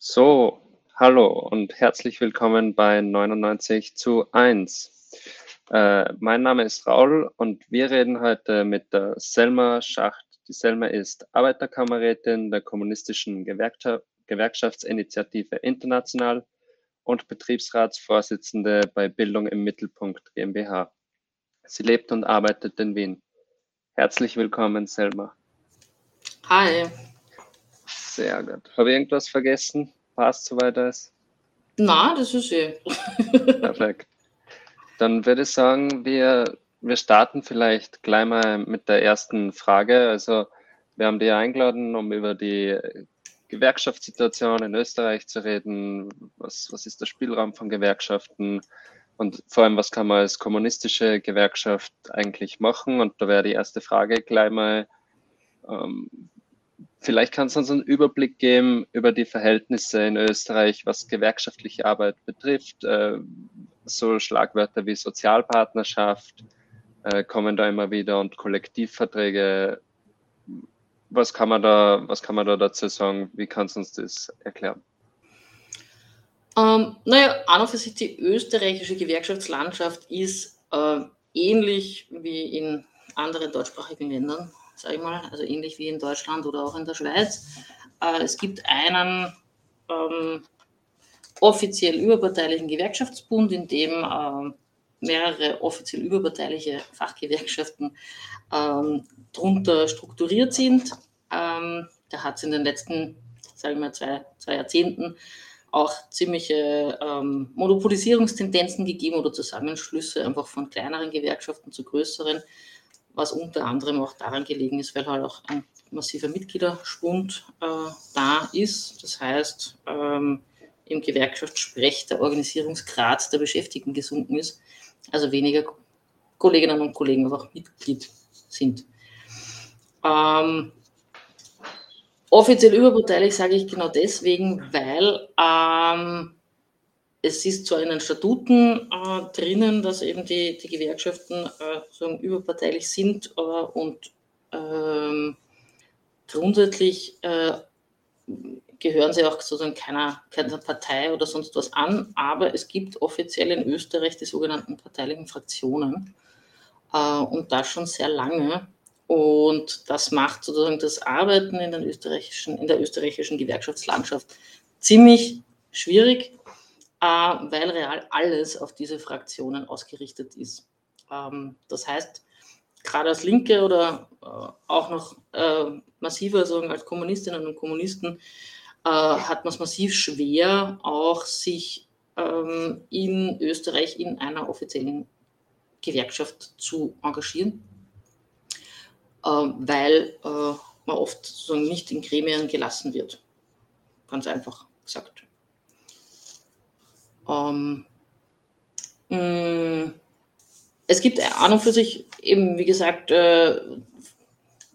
So, hallo und herzlich willkommen bei 99 zu 1. Äh, mein Name ist Raul und wir reden heute mit der Selma Schacht. Die Selma ist Arbeiterkamerätin der Kommunistischen Gewerkschaft, Gewerkschaftsinitiative International und Betriebsratsvorsitzende bei Bildung im Mittelpunkt GmbH. Sie lebt und arbeitet in Wien. Herzlich willkommen, Selma. Hi. Sehr gut. Habe ich irgendwas vergessen? Passt soweit alles? Na, das ist eh. Perfekt. Dann würde ich sagen, wir, wir starten vielleicht gleich mal mit der ersten Frage. Also wir haben dich eingeladen, um über die Gewerkschaftssituation in Österreich zu reden. Was, was ist der Spielraum von Gewerkschaften? Und vor allem, was kann man als kommunistische Gewerkschaft eigentlich machen? Und da wäre die erste Frage gleich mal, ähm, vielleicht kannst du uns einen Überblick geben über die Verhältnisse in Österreich, was gewerkschaftliche Arbeit betrifft. Äh, so Schlagwörter wie Sozialpartnerschaft äh, kommen da immer wieder und Kollektivverträge. Was kann man da, was kann man da dazu sagen? Wie kannst du uns das erklären? Ähm, naja, an und für sich die österreichische Gewerkschaftslandschaft ist äh, ähnlich wie in anderen deutschsprachigen Ländern, sage ich mal, also ähnlich wie in Deutschland oder auch in der Schweiz. Äh, es gibt einen ähm, offiziell überparteilichen Gewerkschaftsbund, in dem äh, mehrere offiziell überparteiliche Fachgewerkschaften ähm, darunter strukturiert sind. Ähm, da hat es in den letzten, sagen wir mal, zwei, zwei Jahrzehnten auch ziemliche ähm, Monopolisierungstendenzen gegeben oder Zusammenschlüsse einfach von kleineren Gewerkschaften zu größeren, was unter anderem auch daran gelegen ist, weil halt auch ein massiver Mitgliederschwund äh, da ist. Das heißt, ähm, im Gewerkschaftssprech der Organisierungsgrad der Beschäftigten gesunken ist, also weniger Kolleginnen und Kollegen einfach Mitglied sind. Ähm, Offiziell überparteilich sage ich genau deswegen, weil ähm, es ist zwar in den Statuten äh, drinnen, dass eben die, die Gewerkschaften äh, so überparteilich sind äh, und ähm, grundsätzlich äh, gehören sie auch sozusagen keiner, keiner Partei oder sonst was an, aber es gibt offiziell in Österreich die sogenannten parteilichen Fraktionen äh, und das schon sehr lange. Und das macht sozusagen das Arbeiten in, den österreichischen, in der österreichischen Gewerkschaftslandschaft ziemlich schwierig, äh, weil real alles auf diese Fraktionen ausgerichtet ist. Ähm, das heißt, gerade als Linke oder äh, auch noch äh, massiver sagen als Kommunistinnen und Kommunisten äh, hat man es massiv schwer, auch sich ähm, in Österreich in einer offiziellen Gewerkschaft zu engagieren weil äh, man oft sozusagen nicht in Gremien gelassen wird. Ganz einfach gesagt. Ähm, mm, es gibt an und für sich eben, wie gesagt, äh,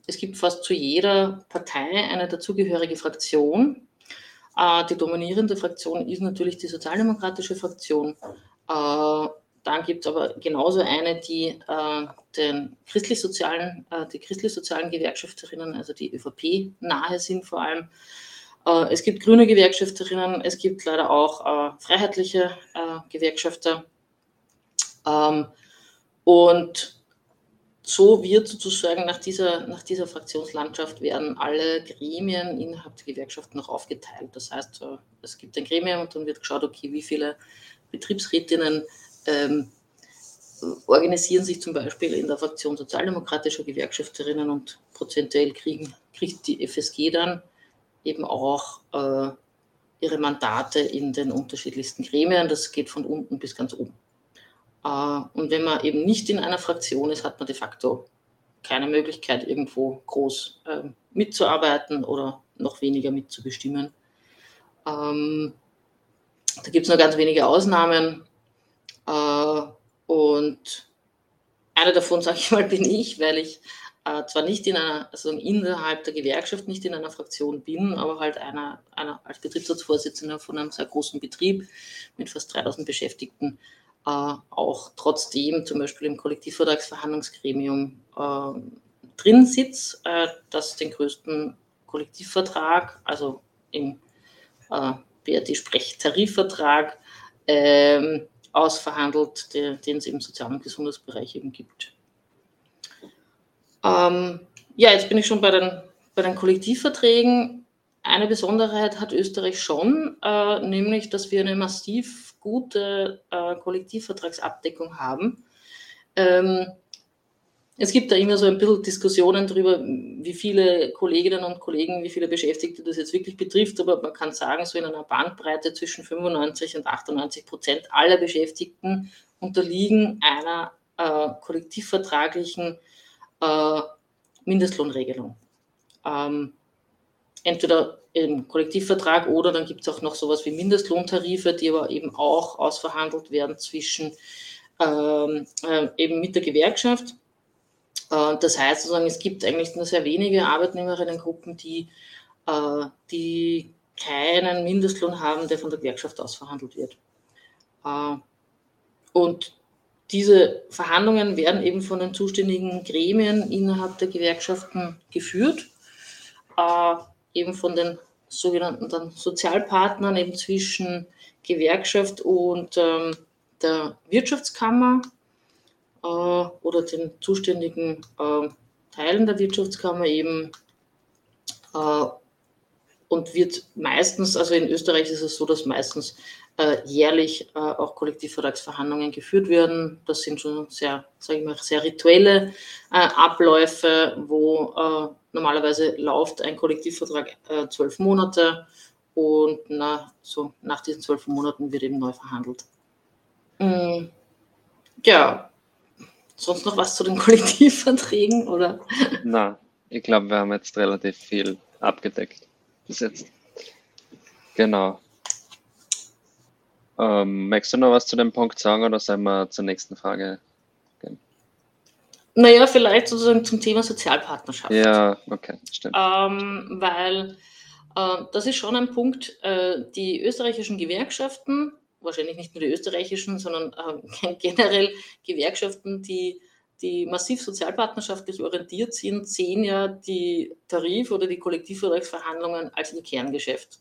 es gibt fast zu jeder Partei eine dazugehörige Fraktion. Äh, die dominierende Fraktion ist natürlich die sozialdemokratische Fraktion. Äh, dann gibt es aber genauso eine, die äh, den christlich-sozialen, äh, die christlich-sozialen Gewerkschafterinnen, also die ÖVP nahe sind vor allem. Äh, es gibt grüne Gewerkschafterinnen, es gibt leider auch äh, freiheitliche äh, Gewerkschafter. Ähm, und so wird sozusagen nach dieser, nach dieser Fraktionslandschaft werden alle Gremien innerhalb der Gewerkschaften noch aufgeteilt. Das heißt, äh, es gibt ein Gremium und dann wird geschaut, okay, wie viele Betriebsrätinnen ähm, organisieren sich zum Beispiel in der Fraktion sozialdemokratischer Gewerkschafterinnen und prozentuell kriegen, kriegt die FSG dann eben auch äh, ihre Mandate in den unterschiedlichsten Gremien. Das geht von unten bis ganz oben. Äh, und wenn man eben nicht in einer Fraktion ist, hat man de facto keine Möglichkeit, irgendwo groß äh, mitzuarbeiten oder noch weniger mitzubestimmen. Ähm, da gibt es nur ganz wenige Ausnahmen. Äh, und einer davon, sage ich mal, bin ich, weil ich äh, zwar nicht in einer, also innerhalb der Gewerkschaft nicht in einer Fraktion bin, aber halt einer, einer als Betriebsratsvorsitzender von einem sehr großen Betrieb mit fast 3000 Beschäftigten äh, auch trotzdem zum Beispiel im Kollektivvertragsverhandlungsgremium äh, drin sitzt, äh, das den größten Kollektivvertrag, also im äh, BRD-Sprechtarifvertrag, ähm, ausverhandelt, den es im Sozial- und Gesundheitsbereich eben gibt. Ähm, ja, jetzt bin ich schon bei den, bei den Kollektivverträgen. Eine Besonderheit hat Österreich schon, äh, nämlich, dass wir eine massiv gute äh, Kollektivvertragsabdeckung haben. Ähm, es gibt da immer so ein bisschen Diskussionen darüber, wie viele Kolleginnen und Kollegen, wie viele Beschäftigte das jetzt wirklich betrifft, aber man kann sagen, so in einer Bandbreite zwischen 95 und 98 Prozent aller Beschäftigten unterliegen einer äh, kollektivvertraglichen äh, Mindestlohnregelung. Ähm, entweder im Kollektivvertrag oder dann gibt es auch noch sowas wie Mindestlohntarife, die aber eben auch ausverhandelt werden zwischen ähm, äh, eben mit der Gewerkschaft. Äh, das heißt sozusagen, es gibt eigentlich nur sehr wenige Arbeitnehmerinnengruppen, die, äh, die keinen Mindestlohn haben, der von der Gewerkschaft ausverhandelt wird. Äh, und diese Verhandlungen werden eben von den zuständigen Gremien innerhalb der Gewerkschaften geführt, eben von den sogenannten Sozialpartnern eben zwischen Gewerkschaft und ähm, der Wirtschaftskammer äh, oder den zuständigen äh, Teilen der Wirtschaftskammer eben äh, und wird meistens, also in Österreich ist es so, dass meistens äh, jährlich äh, auch Kollektivvertragsverhandlungen geführt werden. Das sind schon sehr, sage ich mal, sehr rituelle äh, Abläufe, wo normalerweise läuft ein Kollektivvertrag zwölf Monate und na, so nach diesen zwölf Monaten wird eben neu verhandelt. Mm, ja, sonst noch was zu den Kollektivverträgen oder? Na, ich glaube, wir haben jetzt relativ viel abgedeckt bis jetzt. Genau. Ähm, möchtest du noch was zu dem Punkt sagen oder sollen wir zur nächsten Frage gehen? Naja, vielleicht sozusagen zum Thema Sozialpartnerschaft. Ja, okay, stimmt. Ähm, weil äh, das ist schon ein Punkt, äh, die österreichischen Gewerkschaften wahrscheinlich nicht nur die österreichischen, sondern äh, generell Gewerkschaften, die, die massiv sozialpartnerschaftlich orientiert sind, sehen ja die Tarif- oder die Kollektivvertragsverhandlungen als ihr Kerngeschäft.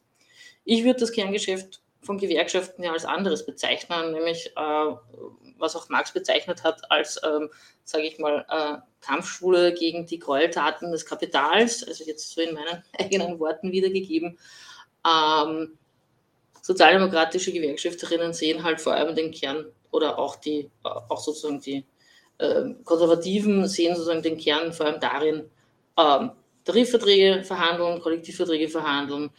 Ich würde das Kerngeschäft von Gewerkschaften ja als anderes bezeichnen, nämlich äh, was auch Marx bezeichnet hat als, ähm, sage ich mal, äh, Kampfschule gegen die Gräueltaten des Kapitals, also jetzt so in meinen eigenen Worten wiedergegeben. Ähm, sozialdemokratische Gewerkschafterinnen sehen halt vor allem den Kern oder auch die, auch sozusagen die äh, Konservativen sehen sozusagen den Kern vor allem darin, ähm, Tarifverträge verhandeln, Kollektivverträge verhandeln.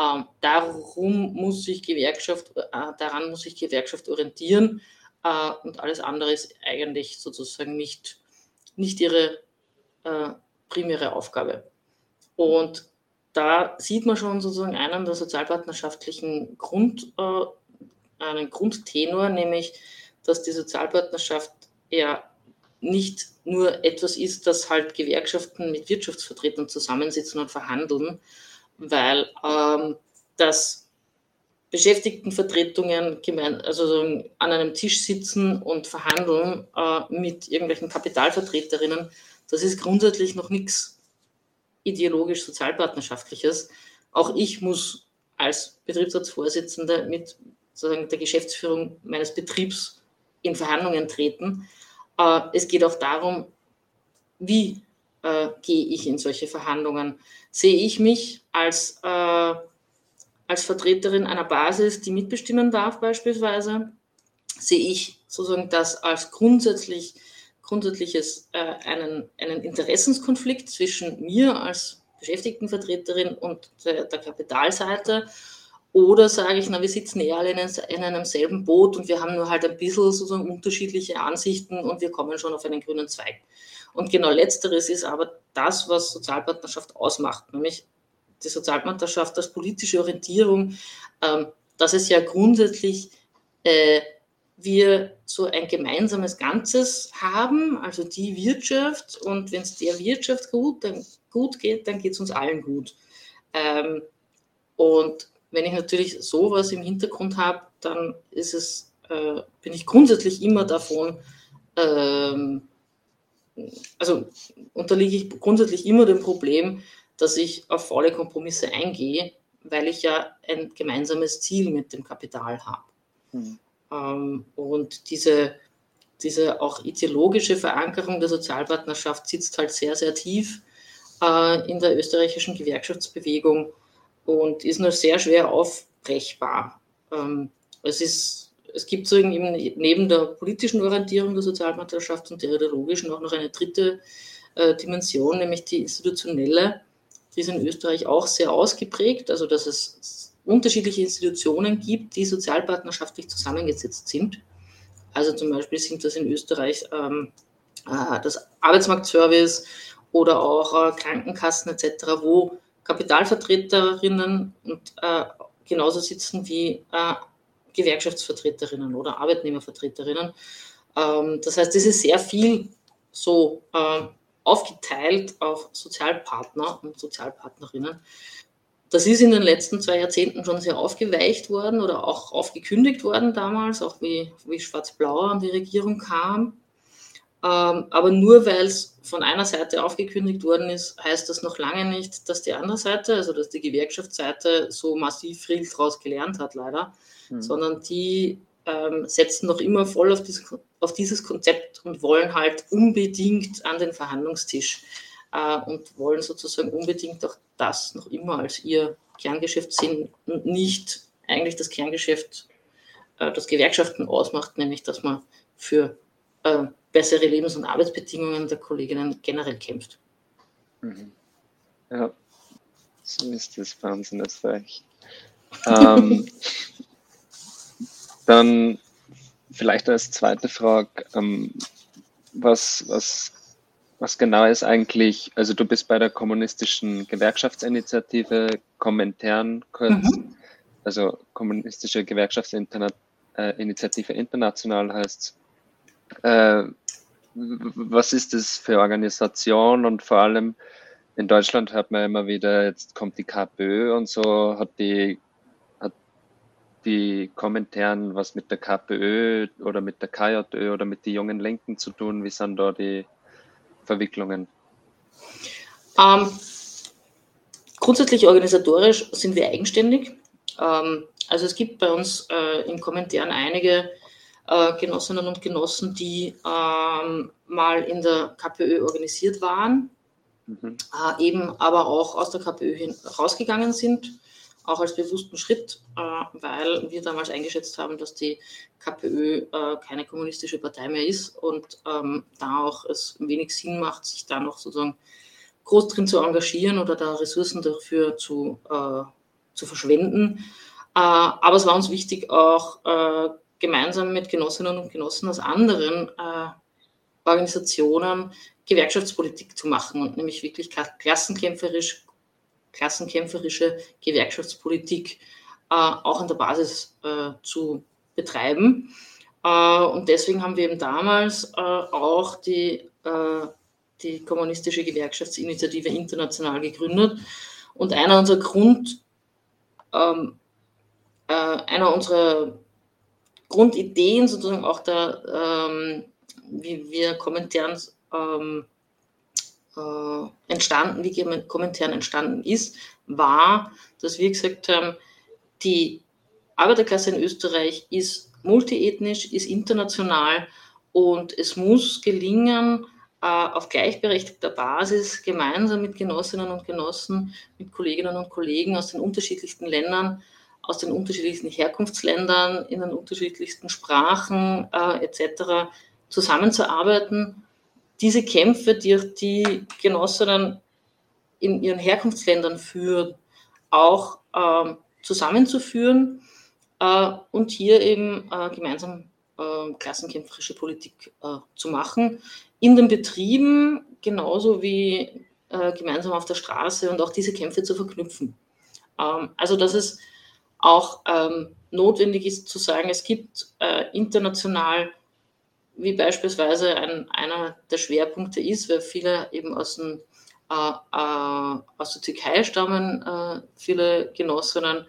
Ähm, darum muss sich Gewerkschaft, äh, daran muss sich Gewerkschaft orientieren äh, und alles andere ist eigentlich sozusagen nicht, nicht ihre äh, primäre Aufgabe. Und da sieht man schon sozusagen einen der sozialpartnerschaftlichen Grund, äh, einen Grundtenor, nämlich, dass die Sozialpartnerschaft ja nicht nur etwas ist, dass halt Gewerkschaften mit Wirtschaftsvertretern zusammensitzen und verhandeln, weil ähm, das Beschäftigtenvertretungen gemein, also an einem Tisch sitzen und verhandeln äh, mit irgendwelchen Kapitalvertreterinnen, das ist grundsätzlich noch nichts ideologisch sozialpartnerschaftliches. Auch ich muss als Betriebsratsvorsitzende mit sozusagen der Geschäftsführung meines Betriebs in Verhandlungen treten. Äh, es geht auch darum, wie äh, gehe ich in solche Verhandlungen? Sehe ich mich als, äh, als Vertreterin einer Basis, die mitbestimmen darf beispielsweise? Sehe ich sozusagen das als grundsätzlich grundsätzliches äh, einen, einen Interessenskonflikt zwischen mir als Beschäftigtenvertreterin und der, der Kapitalseite. Oder sage ich, na, wir sitzen eher alle in, in, einem selben Boot und wir haben nur halt ein bisschen sozusagen unterschiedliche Ansichten und wir kommen schon auf einen grünen Zweig. Und genau letzteres ist aber das, was Sozialpartnerschaft ausmacht, nämlich die Sozialpartnerschaft als politische Orientierung, ähm, dass es ja grundsätzlich äh, wir so ein gemeinsames Ganzes haben, also die Wirtschaft. Und wenn es der Wirtschaft gut, dann, gut geht, dann geht es uns allen gut. Ähm, und wenn ich natürlich sowas im Hintergrund habe, dann ist es, äh, bin ich grundsätzlich immer davon ähm, also unterliege ich grundsätzlich immer dem Problem, dass ich auf faule Kompromisse eingehe, weil ich ja ein gemeinsames Ziel mit dem Kapital habe. Mhm. Ähm, und diese, diese auch ideologische Verankerung der Sozialpartnerschaft sitzt halt sehr, sehr tief äh, in der österreichischen Gewerkschaftsbewegung und ist nur sehr schwer aufbrechbar. Ähm, es ist es gibt so eben neben der politischen Orientierung der Sozialpartnerschaft und der ideologischen auch noch eine dritte äh, Dimension, nämlich die institutionelle. Die ist in Österreich auch sehr ausgeprägt, also dass es unterschiedliche Institutionen gibt, die sozialpartnerschaftlich zusammengesetzt sind. Also zum Beispiel sind das in Österreich ähm, äh, das Arbeitsmarktservice oder auch äh, Krankenkassen etc., wo Kapitalvertreterinnen und äh, genauso sitzen wie äh, Gewerkschaftsvertreterinnen oder Arbeitnehmervertreterinnen. Ähm, das heißt, es ist sehr viel so äh, aufgeteilt auf Sozialpartner und Sozialpartnerinnen. Das ist in den letzten zwei Jahrzehnten schon sehr aufgeweicht worden oder auch aufgekündigt worden damals, auch wie, wie Schwarz-Blau an die Regierung kam. Ähm, aber nur weil es von einer Seite aufgekündigt worden ist, heißt das noch lange nicht, dass die andere Seite, also dass die Gewerkschaftsseite so massiv viel daraus gelernt hat, leider, mhm. sondern die ähm, setzen noch immer voll auf, dieses, auf dieses Konzept und wollen halt unbedingt an den Verhandlungstisch äh, und wollen sozusagen unbedingt auch das noch immer als ihr Kerngeschäft sehen und nicht eigentlich das Kerngeschäft, äh, das Gewerkschaften ausmacht, nämlich dass man für äh, bessere Lebens- und Arbeitsbedingungen der Kolleginnen generell kämpft. Mhm. Ja, so ist das Wahnsinn, das Österreich. ähm, dann vielleicht als zweite Frage, ähm, was, was, was genau ist eigentlich, also du bist bei der kommunistischen Gewerkschaftsinitiative Kommentaren kurz, mhm. also kommunistische Gewerkschaftsinitiative International heißt äh, was ist das für Organisation und vor allem in Deutschland hört man immer wieder, jetzt kommt die KPÖ und so, hat die, hat die Kommentaren was mit der KPÖ oder mit der KJÖ oder mit den jungen Linken zu tun? Wie sind da die Verwicklungen? Ähm, grundsätzlich organisatorisch sind wir eigenständig. Ähm, also es gibt bei uns äh, in Kommentaren einige äh, Genossinnen und Genossen, die ähm, mal in der KPÖ organisiert waren, mhm. äh, eben aber auch aus der KPÖ hin rausgegangen sind, auch als bewussten Schritt, äh, weil wir damals eingeschätzt haben, dass die KPÖ äh, keine kommunistische Partei mehr ist und ähm, da auch es wenig Sinn macht, sich da noch sozusagen groß drin zu engagieren oder da Ressourcen dafür zu, äh, zu verschwenden. Aber es war uns wichtig, auch gemeinsam mit Genossinnen und Genossen aus anderen Organisationen Gewerkschaftspolitik zu machen und nämlich wirklich klassenkämpferisch, klassenkämpferische Gewerkschaftspolitik äh, auch an der Basis äh, zu betreiben. Äh, und deswegen haben wir eben damals äh, auch die, äh, die Kommunistische Gewerkschaftsinitiative international gegründet. Und einer unserer Grund, ähm, einer unserer Grundideen sozusagen auch der, ähm, wie wir Kommentaren ähm, äh, entstanden, wie Kommentaren entstanden ist, war, dass wir gesagt haben, die Arbeiterklasse in Österreich ist multiethnisch, ist international und es muss gelingen, äh, auf gleichberechtigter Basis gemeinsam mit Genossinnen und Genossen, mit Kolleginnen und Kollegen aus den unterschiedlichsten Ländern aus den unterschiedlichsten Herkunftsländern, in den unterschiedlichsten Sprachen äh, etc. zusammenzuarbeiten. Diese Kämpfe, die die Genossinnen in ihren Herkunftsländern führen, auch äh, zusammenzuführen äh, und hier eben äh, gemeinsam äh, klassenkämpferische Politik äh, zu machen. In den Betrieben genauso wie gemeinsam auf der Straße und auch diese Kämpfe zu verknüpfen. Ähm, also das ist auch ähm, notwendig ist zu sagen, es gibt äh, international, wie beispielsweise ein, einer der Schwerpunkte ist, weil viele eben aus, dem, äh, äh, aus der Türkei stammen, äh, viele Genossinnen.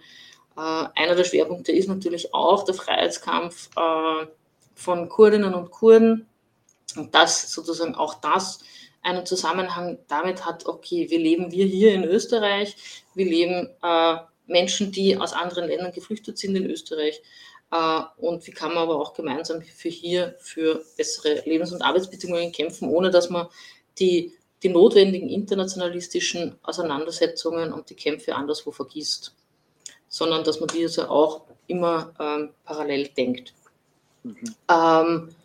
Äh, einer der Schwerpunkte ist natürlich auch der Freiheitskampf äh, von Kurdinnen und Kurden. Und das sozusagen auch das einen Zusammenhang damit hat, okay, wie leben wir hier in Österreich, wie leben äh, Menschen, die aus anderen Ländern geflüchtet sind in Österreich und wie kann man aber auch gemeinsam für hier für bessere Lebens- und Arbeitsbedingungen kämpfen, ohne dass man die, die notwendigen internationalistischen Auseinandersetzungen und die Kämpfe anderswo vergisst, sondern dass man diese auch immer ähm, parallel denkt. Mhm. Ähm,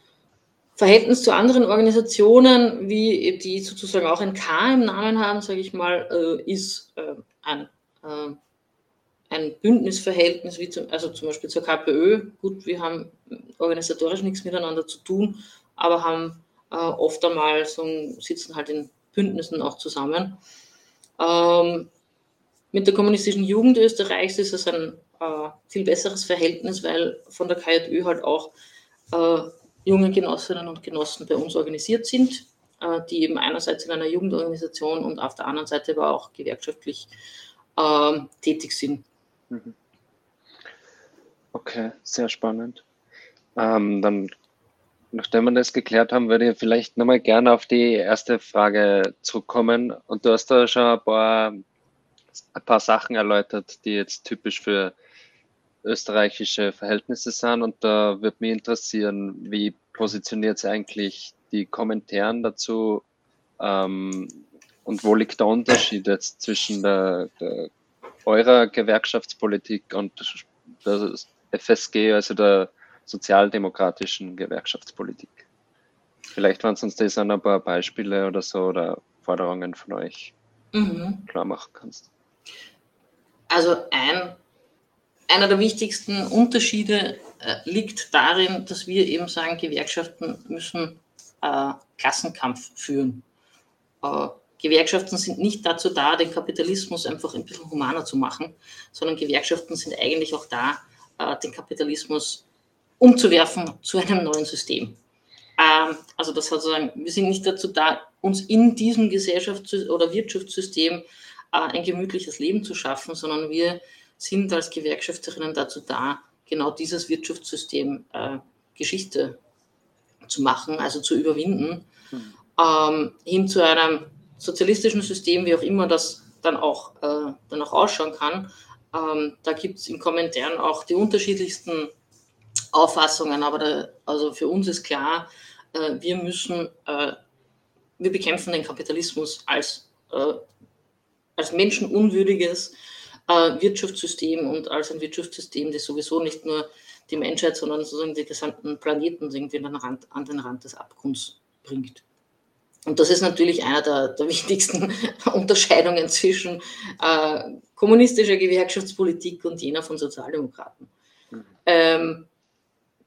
Verhältnis zu anderen Organisationen, wie die sozusagen auch ein K im Namen haben, sage ich mal, äh, ist äh, ein, äh, ein Bündnisverhältnis, wie zum, also zum Beispiel zur KPÖ. Gut, wir haben organisatorisch nichts miteinander zu tun, aber haben oft einmal so sitzen halt in Bündnissen auch zusammen. Ähm, mit der kommunistischen Jugend Österreichs ist es ein viel besseres Verhältnis, weil von der KJÖ halt auch junge Genossinnen und Genossen bei uns organisiert sind, äh, die eben einerseits in einer Jugendorganisation und auf der anderen Seite aber auch gewerkschaftlich äh, tätig sind. Mhm. Okay, sehr spannend. Ähm, dann, nachdem wir das geklärt haben, würde ich vielleicht nochmal gerne auf die erste Frage zurückkommen. Und du hast da schon ein paar, ein paar Sachen erläutert, die jetzt typisch für österreichische Verhältnisse sind. Und da würde mich interessieren, wie positioniert sich eigentlich die Kommentaren dazu ähm, und wo liegt der Unterschied jetzt zwischen der, der eurer Gewerkschaftspolitik und der FSG, also der sozialdemokratischen Gewerkschaftspolitik? Vielleicht waren es uns das ein paar Beispiele oder so oder Forderungen von euch mhm. klar machen kannst. Also ein einer der wichtigsten Unterschiede äh, liegt darin, dass wir eben sagen, Gewerkschaften müssen äh, Klassenkampf führen. Äh, Gewerkschaften sind nicht dazu da, den Kapitalismus einfach ein bisschen humaner zu machen, sondern Gewerkschaften sind eigentlich auch da, äh, den Kapitalismus umzuwerfen zu einem neuen System. Ähm, also das hat sozusagen, wir sind nicht dazu da, uns in diesem Gesellschafts- oder Wirtschaftssystem äh, ein gemütliches Leben zu schaffen, sondern wir sind als Gewerkschafterinnen dazu da, genau dieses Wirtschaftssystem äh, Geschichte zu machen, also zu überwinden, mhm. hin zu einem sozialistischen System, wie auch immer das dann auch, äh, dann auch ausschauen kann. Ähm, da gibt es in Kommentaren auch die unterschiedlichsten Auffassungen, aber da, also für uns ist klar, äh, wir müssen, äh, wir bekämpfen den Kapitalismus als, äh, als menschenunwürdiges äh, Wirtschaftssystem und als ein Wirtschaftssystem, das sowieso nicht nur die Menschheit, sondern sozusagen den gesamten Planeten irgendwie an den Rand, an den Rand des Abgrunds bringt. Und das ist natürlich einer der, der wichtigsten Unterscheidungen zwischen äh, kommunistischer Gewerkschaftspolitik und jener von Sozialdemokraten. Mhm. Ähm,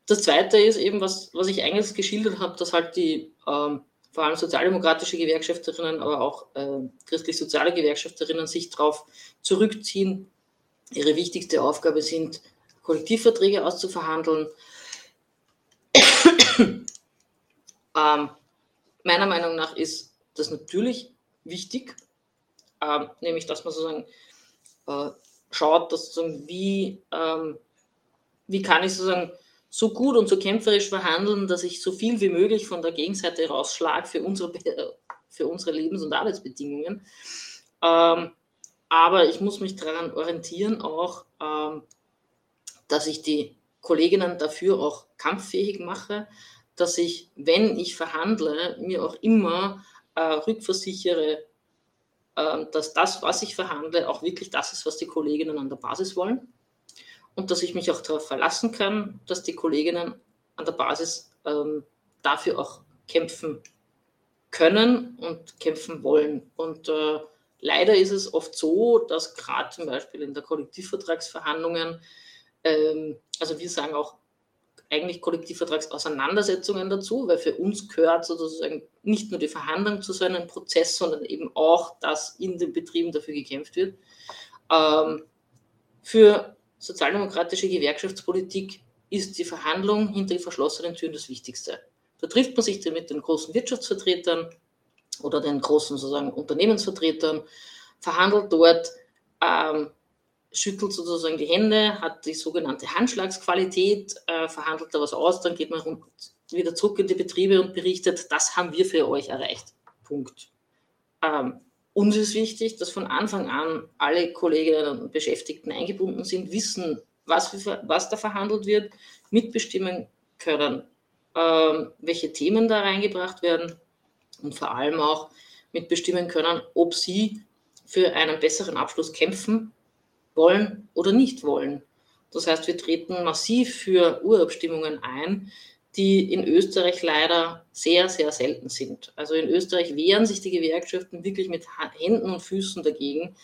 das Zweite ist eben, was, was ich eingangs geschildert habe, dass halt die ähm, vor allem sozialdemokratische Gewerkschafterinnen, aber auch äh, christlich-soziale Gewerkschafterinnen sich darauf zurückziehen. Ihre wichtigste Aufgabe sind, Kollektivverträge auszuverhandeln. ähm, meiner Meinung nach ist das natürlich wichtig, ähm, nämlich dass man sozusagen äh, schaut, dass sozusagen wie, ähm, wie kann ich sozusagen so gut und so kämpferisch verhandeln, dass ich so viel wie möglich von der Gegenseite rausschlage für unsere, für unsere Lebens- und Arbeitsbedingungen. Ähm, aber ich muss mich daran orientieren, auch, ähm, dass ich die Kolleginnen dafür auch kampffähig mache, dass ich, wenn ich verhandle, mir auch immer äh, rückversichere, äh, dass das, was ich verhandle, auch wirklich das ist, was die Kolleginnen an der Basis wollen und dass ich mich auch darauf verlassen kann, dass die Kolleginnen an der Basis ähm, dafür auch kämpfen können und kämpfen wollen. Und äh, leider ist es oft so, dass gerade zum Beispiel in der Kollektivvertragsverhandlungen, ähm, also wir sagen auch eigentlich Kollektivvertragsauseinandersetzungen dazu, weil für uns gehört sozusagen nicht nur die Verhandlung zu so einem Prozess, sondern eben auch, dass in den Betrieben dafür gekämpft wird. Ähm, für sozialdemokratische Gewerkschaftspolitik ist die Verhandlung hinter den verschlossenen Türen das Wichtigste. Da trifft man sich mit den großen Wirtschaftsvertretern oder den großen sozusagen Unternehmensvertretern, verhandelt dort, ähm, schüttelt sozusagen die Hände, hat die sogenannte Handschlagsqualität, äh, verhandelt da was aus, dann geht man wieder zurück in die Betriebe und berichtet, das haben wir für euch erreicht. Punkt. Ähm, uns ist wichtig, dass von Anfang an alle Kolleginnen und Beschäftigten eingebunden sind, wissen, was, was da verhandelt wird, mitbestimmen können, ähm, welche Themen da reingebracht werden und vor allem auch mitbestimmen können, ob sie für einen besseren Abschluss kämpfen wollen oder nicht wollen. Das heißt, wir treten massiv für Urabstimmungen ein, die in Österreich leider sehr, sehr selten sind. Also in Österreich wehren sich die Gewerkschaften wirklich mit Händen und Füßen dagegen,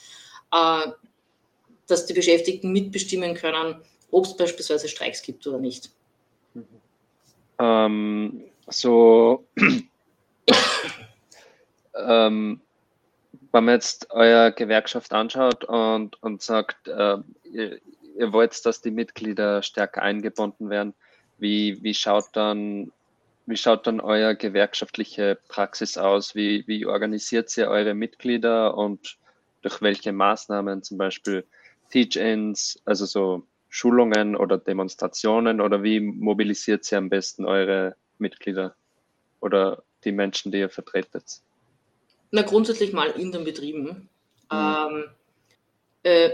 äh, dass die Beschäftigten mitbestimmen können, ob es beispielsweise Streiks gibt oder nicht. Ähm, so, ähm, wenn man jetzt eure Gewerkschaft anschaut und, und sagt, äh, ihr, ihr wollt, dass die Mitglieder stärker eingebunden werden, wie, wie schaut dann wie schaut dann euer gewerkschaftliche Praxis aus? Wie, wie organisiert ihr eure Mitglieder und durch welche Maßnahmen, zum Beispiel Teach-ins, also so Schulungen oder Demonstrationen oder wie mobilisiert ihr am besten eure Mitglieder oder die Menschen, die ihr vertretet? Na, grundsätzlich mal in den Betrieben. Mhm. Ähm, äh,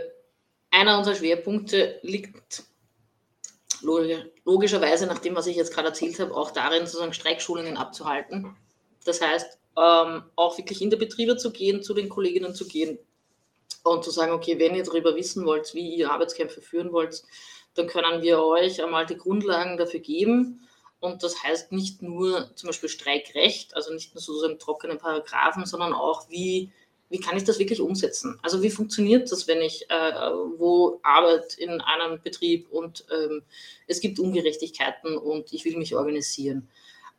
einer unserer Schwerpunkte liegt logischerweise, nach dem, was ich jetzt gerade erzählt habe, auch darin, sozusagen Streikschulungen abzuhalten. Das heißt, ähm, auch wirklich in die Betriebe zu gehen, zu den Kolleginnen zu gehen und zu sagen, okay, wenn ihr darüber wissen wollt, wie ihr Arbeitskämpfe führen wollt, dann können wir euch einmal die Grundlagen dafür geben. Und das heißt nicht nur zum Beispiel Streikrecht, also nicht nur sozusagen trockene Paragraphen, sondern auch, wie wie kann ich das wirklich umsetzen? Also wie funktioniert das, wenn ich äh, wo arbeite in einem Betrieb und ähm, es gibt Ungerechtigkeiten und ich will mich organisieren?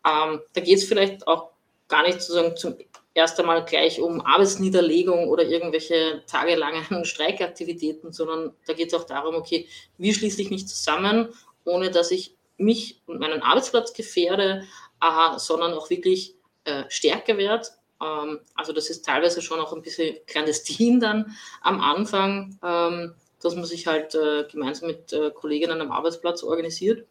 Ähm, da geht es vielleicht auch gar nicht sozusagen zum ersten Mal gleich um Arbeitsniederlegung oder irgendwelche tagelangen Streikaktivitäten, sondern da geht es auch darum, okay, wie schließe ich mich zusammen, ohne dass ich mich und meinen Arbeitsplatz gefährde, äh, sondern auch wirklich äh, stärker werde ähm, also das ist teilweise schon auch ein bisschen clandestin dann am Anfang, ähm, dass man sich halt äh, gemeinsam mit äh, Kolleginnen am Arbeitsplatz organisiert.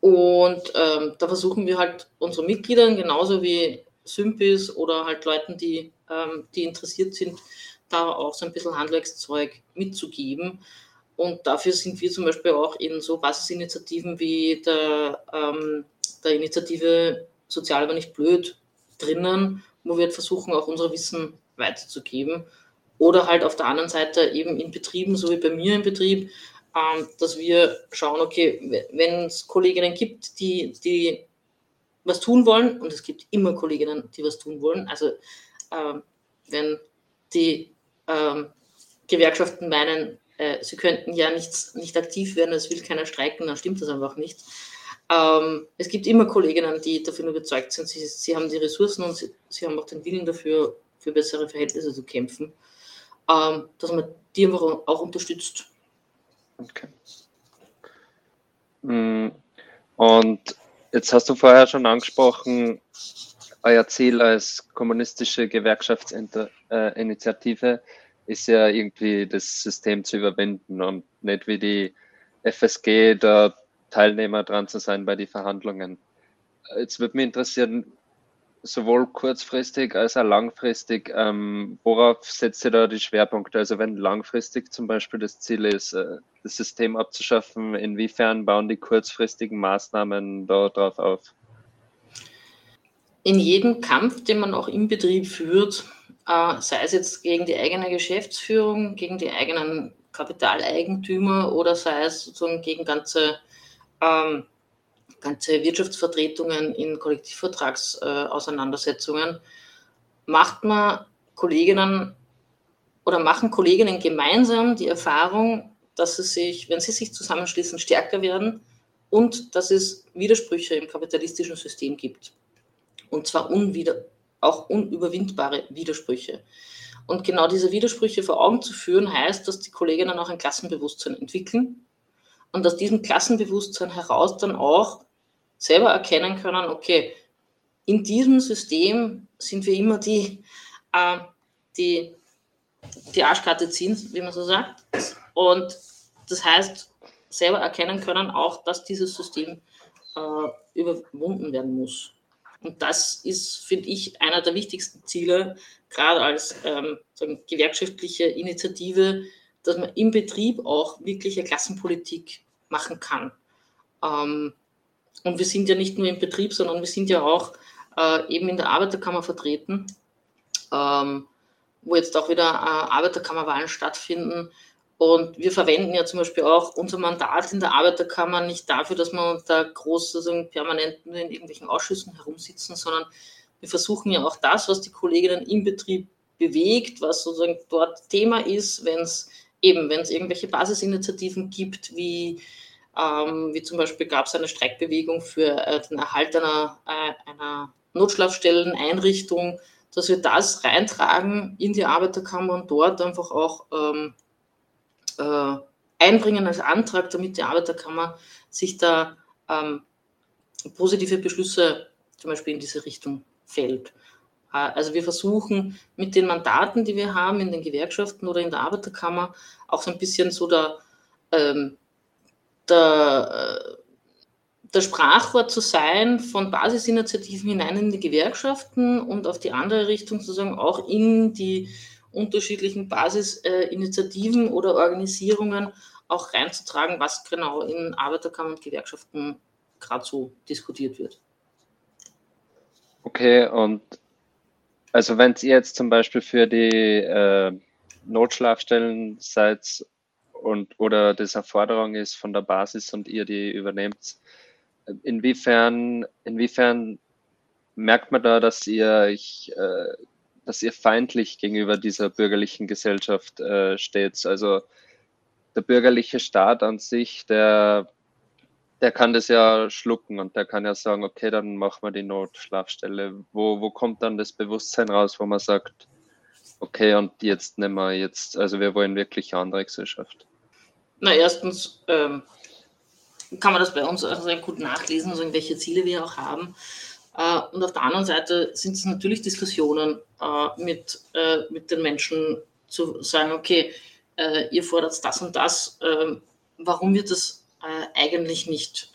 Und ähm, da versuchen wir halt unsere Mitgliedern genauso wie Sympis oder halt Leuten, die, die interessiert sind, da auch so ein bisschen Handwerkszeug mitzugeben. Und dafür sind wir zum Beispiel auch in so Basisinitiativen wie der, ähm, der Initiative Sozial aber nicht blöd drinnen, wo wir versuchen, auch unser Wissen weiterzugeben. Oder halt auf der anderen Seite eben in Betrieben, so wie bei mir im Betrieb, ähm, dass wir schauen, okay, wenn es Kolleginnen gibt, die, die was tun wollen, und es gibt immer Kolleginnen, die was tun wollen, also ähm, wenn die ähm, Gewerkschaften meinen, äh, sie könnten ja nichts, nicht aktiv werden, es will keiner streiken, dann stimmt das einfach nicht. Ähm, es gibt immer Kolleginnen, die davon überzeugt sind, sie, sie haben die Ressourcen und sie, sie, haben auch den Willen dafür, für bessere Verhältnisse zu kämpfen, ähm, dass man die einfach auch unterstützt. Okay. Mm, und jetzt hast du vorher schon angesprochen, euer Ziel als kommunistische Gewerkschaftsinitiative äh, ist ja irgendwie das System zu überwinden und nicht wie die FSG da Teilnehmer dran zu sein bei den Verhandlungen. Jetzt würde mich interessieren, sowohl kurzfristig als auch langfristig, ähm, worauf setzt ihr da die Schwerpunkte? Also wenn langfristig zum Beispiel das Ziel ist, äh, das System abzuschaffen, inwiefern bauen die kurzfristigen Maßnahmen darauf auf? In jedem Kampf, den man auch im Betrieb führt, äh, sei es jetzt gegen die eigene Geschäftsführung, gegen die eigenen Kapitaleigentümer oder sei es sozusagen gegen ganze ähm, ganze Wirtschaftsvertretungen in Kollektivvertragsauseinandersetzungen, äh, macht man Kolleginnen oder machen Kolleginnen gemeinsam die Erfahrung, dass sie sich, wenn sie sich zusammenschließen, stärker werden und dass es Widersprüche im kapitalistischen System gibt. Und zwar unwider, auch unüberwindbare Widersprüche. Und genau diese Widersprüche vor Augen zu führen, heißt, dass die Kolleginnen auch ein Klassenbewusstsein entwickeln und aus diesem Klassenbewusstsein heraus dann auch selber erkennen können, okay, in diesem System sind wir immer die, äh, die die Arschkarte ziehen, wie man so sagt. Und das heißt, selber erkennen können auch, dass dieses System äh, überwunden werden muss. Und das ist, finde ich, einer der wichtigsten Ziele, gerade als ähm, gewerkschaftliche Initiative, dass man im Betrieb auch wirkliche Klassenpolitik machen kann. Ähm, und wir sind ja nicht nur im Betrieb, sondern wir sind ja auch äh, eben in der Arbeiterkammer vertreten, ähm, wo jetzt auch wieder äh, Arbeiterkammerwahlen stattfinden. Und wir verwenden ja zum Beispiel auch unser Mandat in der Arbeiterkammer nicht dafür, dass wir da groß sozusagen permanent nur in irgendwelchen Ausschüssen herumsitzen, sondern wir versuchen ja auch das, was die Kolleginnen im Betrieb bewegt, was sozusagen dort Thema ist, wenn es eben, wenn es irgendwelche Basisinitiativen gibt, wie, ähm, wie zum Beispiel gab es eine Streikbewegung für äh, den Erhalt einer, äh, einer Notschlafstelleneinrichtung, dass wir das reintragen in die Arbeiterkammer und dort einfach auch ähm, äh, einbringen als Antrag, damit die Arbeiterkammer sich da ähm, positive Beschlüsse zum Beispiel in diese Richtung fällt. Äh, also wir versuchen mit den Mandaten, die wir haben in den Gewerkschaften oder in der Arbeiterkammer, auch so ein bisschen so der, ähm, der, äh, der Sprachrohr zu sein von Basisinitiativen hinein in die Gewerkschaften und auf die andere Richtung sozusagen auch in die unterschiedlichen Basisinitiativen oder Organisierungen auch reinzutragen, was genau in Arbeiterkammern und Gewerkschaften gerade so diskutiert wird. Okay, und also wenn ihr jetzt zum Beispiel für die äh, Notschlafstellen seid und oder das eine Forderung ist von der Basis und ihr die übernehmt, inwiefern, inwiefern merkt man da, dass ihr euch äh, dass ihr feindlich gegenüber dieser bürgerlichen Gesellschaft äh, steht. Also der bürgerliche Staat an sich, der, der kann das ja schlucken und der kann ja sagen, okay, dann machen wir die Notschlafstelle. Wo, wo kommt dann das Bewusstsein raus, wo man sagt, okay, und jetzt nehmen wir jetzt, also wir wollen wirklich eine andere Gesellschaft? Na, erstens ähm, kann man das bei uns auch sehr gut nachlesen, also welche Ziele wir auch haben. Äh, und auf der anderen Seite sind es natürlich Diskussionen äh, mit, äh, mit den Menschen zu sagen, okay, ihr fordert das und das, ähm, warum wird das eigentlich nicht,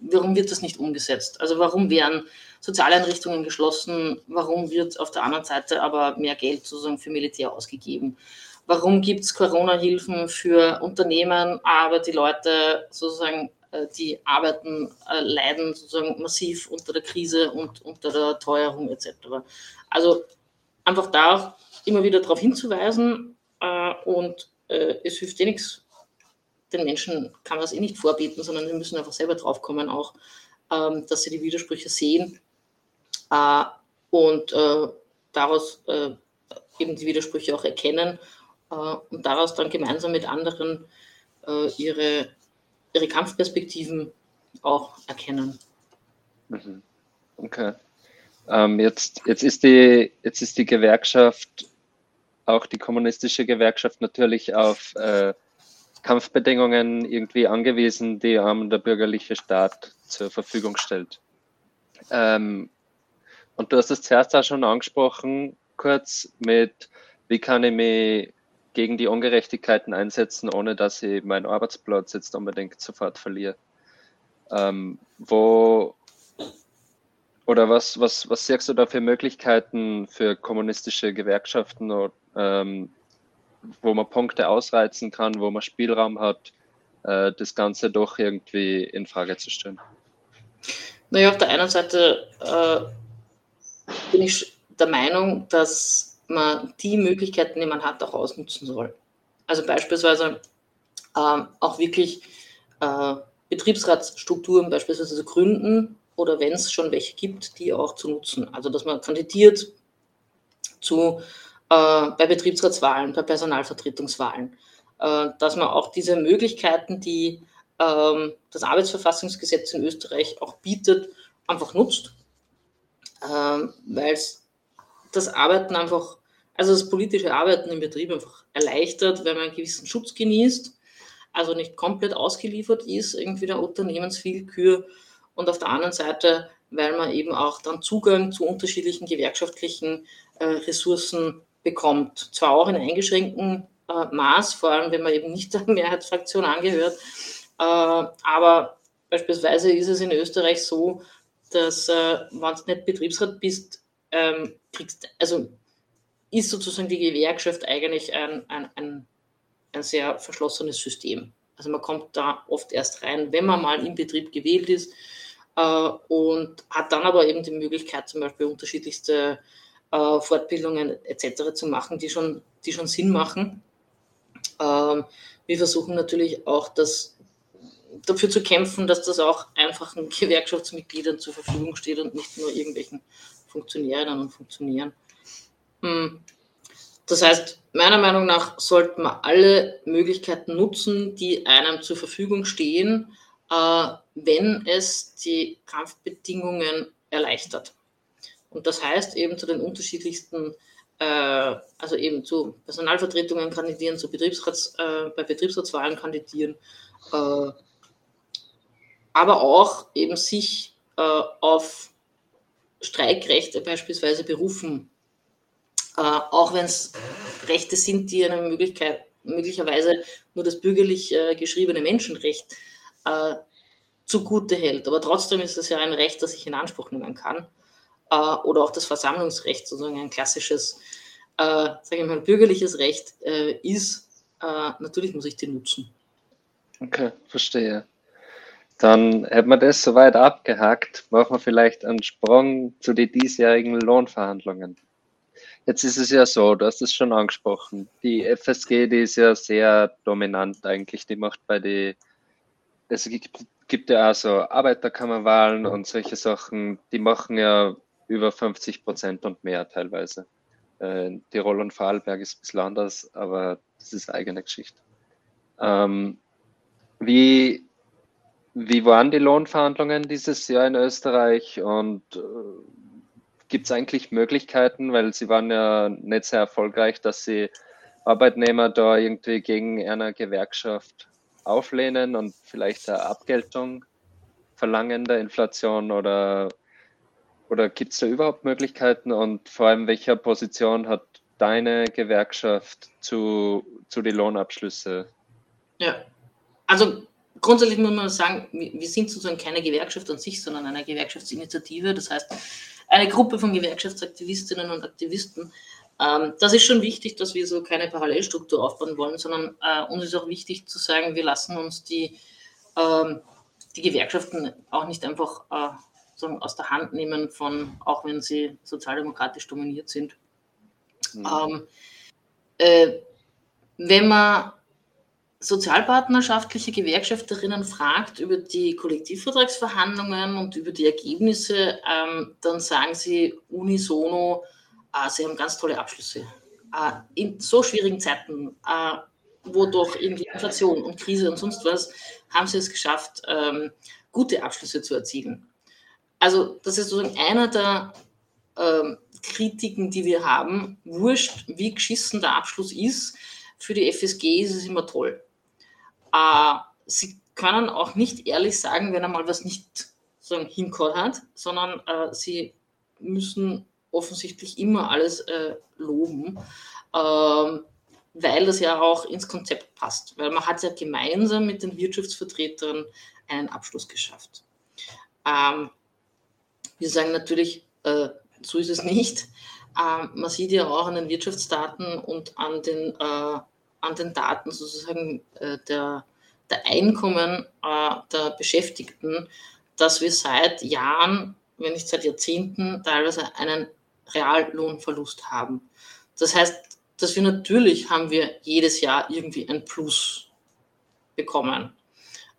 warum wird das nicht umgesetzt? Also warum werden Sozialeinrichtungen geschlossen, warum wird auf der anderen Seite aber mehr Geld sozusagen für Militär ausgegeben? Warum gibt es Corona-Hilfen für Unternehmen, aber die Leute sozusagen die arbeiten, äh, leiden sozusagen massiv unter der Krise und unter der Teuerung etc. Also einfach da immer wieder darauf hinzuweisen äh, und es hilft eh nichts, den Menschen kann man es eh nicht vorbeten, sondern sie müssen einfach selber drauf kommen auch, ähm, dass sie die Widersprüche sehen und daraus eben die Widersprüche auch erkennen und daraus dann gemeinsam mit anderen ihre ihre Kampfperspektiven auch erkennen. Mhm. Okay. Ähm, jetzt, jetzt, ist die, jetzt ist die Gewerkschaft, auch die kommunistische Gewerkschaft, natürlich auf äh, Kampfbedingungen irgendwie angewiesen, die ähm, der bürgerliche Staat zur Verfügung stellt. Ähm, und du hast es zuerst auch schon angesprochen, kurz mit, wie kann ich mich gegen die Ungerechtigkeiten einsetzen, ohne dass ich meinen Arbeitsplatz jetzt unbedingt sofort verliere. Ähm, wo oder was, was, was siehst du da für Möglichkeiten für kommunistische Gewerkschaften, ähm, wo man Punkte ausreizen kann, wo man Spielraum hat, äh, das Ganze doch irgendwie in Frage zu stellen? Naja, auf der einen Seite äh, bin ich der Meinung, dass man die Möglichkeiten, die man hat, auch ausnutzen soll. Also beispielsweise ähm, auch wirklich äh, Betriebsratsstrukturen beispielsweise zu gründen oder wenn es schon welche gibt, die auch zu nutzen. Also dass man kandidiert zu, äh, bei Betriebsratswahlen, bei Personalvertretungswahlen, äh, dass man auch diese Möglichkeiten, die ähm, das Arbeitsverfassungsgesetz in Österreich auch bietet, einfach nutzt, ähm, weil es das Arbeiten einfach, also das politische Arbeiten im Betrieb einfach erleichtert, wenn man einen gewissen Schutz genießt, also nicht komplett ausgeliefert ist, irgendwie der Unternehmenswillkür und auf der anderen Seite, weil man eben auch dann Zugang zu unterschiedlichen gewerkschaftlichen äh, Ressourcen bekommt. Zwar auch in eingeschränktem äh, Maß, vor allem wenn man eben nicht der Mehrheitsfraktion angehört, äh, aber beispielsweise ist es in Österreich so, dass äh, wenn du nicht Betriebsrat bist, ähm, kriegst, also ist sozusagen die Gewerkschaft eigentlich ein, ein, ein, ein sehr verschlossenes System. Also man kommt da oft erst rein, wenn man mal im Betrieb gewählt ist äh, und hat dann aber eben die Möglichkeit, zum Beispiel unterschiedlichste äh, Fortbildungen etc. zu machen, die schon, die schon Sinn machen. Ähm, wir versuchen natürlich auch, das dafür zu kämpfen, dass das auch einfachen Gewerkschaftsmitgliedern zur Verfügung steht und nicht nur irgendwelchen Funktionärinnen und Funktionären. Hm. Das heißt, meiner Meinung nach sollten wir alle Möglichkeiten nutzen, die einem zur Verfügung stehen, äh, wenn es die Kampfbedingungen erleichtert. Und das heißt eben zu den unterschiedlichsten, äh, also eben zu Personalvertretungen kandidieren, zu Betriebsrats, äh, bei Betriebsratswahlen kandidieren, aber auch eben sich auf Streikrechte beispielsweise berufen äh, auch wenn es Rechte sind, die eine Möglichkeit, möglicherweise nur das bürgerlich äh, geschriebene Menschenrecht äh, zugute hält. Aber trotzdem ist es ja ein Recht, das ich in Anspruch nehmen kann. Äh, oder auch das Versammlungsrecht, sozusagen ein klassisches, äh, sage ich mal, bürgerliches Recht äh, ist. Äh, natürlich muss ich die nutzen. Okay, verstehe. Dann hätten wir das soweit abgehakt. Machen wir vielleicht einen Sprung zu den diesjährigen Lohnverhandlungen. Jetzt ist es ja so, du hast es schon angesprochen. Die FSG, die ist ja sehr dominant eigentlich. Die macht bei die, es gibt, gibt ja auch so Arbeiterkammerwahlen und solche Sachen, die machen ja über 50 Prozent und mehr teilweise. Äh, Tirol und Vorarlberg ist ein bisschen anders, aber das ist eigene Geschichte. Ähm, wie, wie waren die Lohnverhandlungen dieses Jahr in Österreich und äh, gibt es eigentlich Möglichkeiten, weil sie waren ja nicht sehr erfolgreich, dass sie Arbeitnehmer da irgendwie gegen eine Gewerkschaft auflehnen und vielleicht eine Abgeltung verlangen der Inflation oder, oder gibt es da überhaupt Möglichkeiten? Und vor allem welcher Position hat deine Gewerkschaft zu, zu den Lohnabschlüsse? Ja, also grundsätzlich muss man sagen, wir sind sozusagen keine Gewerkschaft an sich, sondern eine Gewerkschaftsinitiative. Das heißt, eine Gruppe von Gewerkschaftsaktivistinnen und Aktivisten. Ähm, das ist schon wichtig, dass wir so keine Parallelstruktur aufbauen wollen, sondern äh, uns ist auch wichtig zu sagen, wir lassen uns die, ähm, die Gewerkschaften auch nicht einfach äh, aus der Hand nehmen, von, auch wenn sie sozialdemokratisch dominiert sind. Mhm. Ähm, äh, wenn man sozialpartnerschaftliche Gewerkschafterinnen fragt über die Kollektivvertragsverhandlungen und über die Ergebnisse, ähm, dann sagen sie unisono, äh, sie haben ganz tolle Abschlüsse. Äh, in so schwierigen Zeiten, äh, wo doch irgendwie Inflation und Krise und sonst was, haben sie es geschafft, ähm, gute Abschlüsse zu erzielen. Also das ist sozusagen einer der ähm, Kritiken, die wir haben. Wurscht, wie geschissen der Abschluss ist, für die FSG ist es immer toll. Äh, sie können auch nicht ehrlich sagen, wenn einmal was nicht so hinkommt hat, sondern äh, sie müssen offensichtlich immer alles äh, loben, ähm, weil das ja auch ins Konzept passt. Weil man hat ja gemeinsam mit den Wirtschaftsvertretern einen Abschluss geschafft. Ähm, wir sagen natürlich, äh, so ist es nicht. Ähm, man sieht ja auch an den Wirtschaftsdaten und an den äh, an den Daten sozusagen äh, der, der Einkommen äh, der Beschäftigten, dass wir seit Jahren, wenn nicht seit Jahrzehnten, teilweise einen Reallohnverlust haben. Das heißt, dass wir natürlich haben wir jedes Jahr irgendwie ein Plus bekommen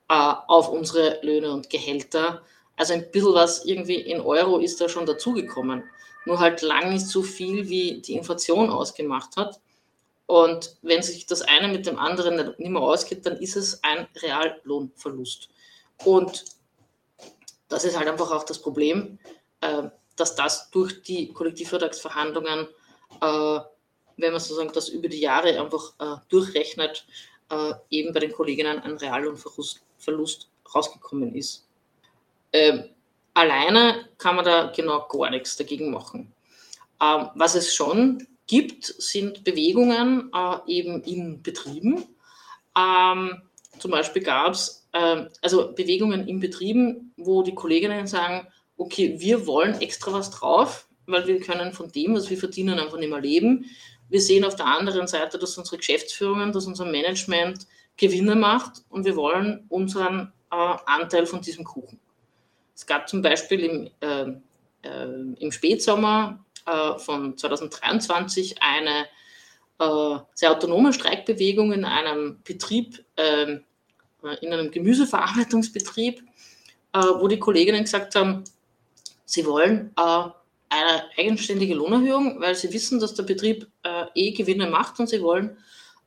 äh, auf unsere Löhne und Gehälter. Also ein bisschen was irgendwie in Euro ist da schon dazugekommen. Nur halt lang nicht so viel, wie die Inflation ausgemacht hat. Und wenn sich das eine mit dem anderen nicht mehr ausgeht, dann ist es ein Reallohnverlust. Und das ist halt einfach auch das Problem, äh, dass das durch die Kollektivvertragsverhandlungen, äh, wenn man sozusagen das über die Jahre einfach äh, durchrechnet, eben bei den Kolleginnen ein Reallohnverlust rausgekommen ist. Ähm, alleine kann man da genau gar nichts dagegen machen. Ähm, was es schon gibt, sind Bewegungen äh, eben in Betrieben, ähm, zum Beispiel gab es äh, also Bewegungen in Betrieben, wo die Kolleginnen sagen, okay, wir wollen extra was drauf, weil wir können von dem, was wir verdienen, einfach nicht mehr leben. Wir sehen auf der anderen Seite, dass unsere Geschäftsführungen, dass unser Management Gewinne macht und wir wollen unseren äh, Anteil von diesem Kuchen. Es gab zum Beispiel im, äh, äh, im Spätsommer äh, von 2023 eine äh, sehr autonome Streikbewegung in einem Betrieb, ähm, in einem Gemüseverarbeitungsbetrieb, äh, wo die Kolleginnen gesagt haben, sie wollen eine eigenständige Lohnerhöhung, weil sie wissen, dass der Betrieb eh Gewinne macht und sie wollen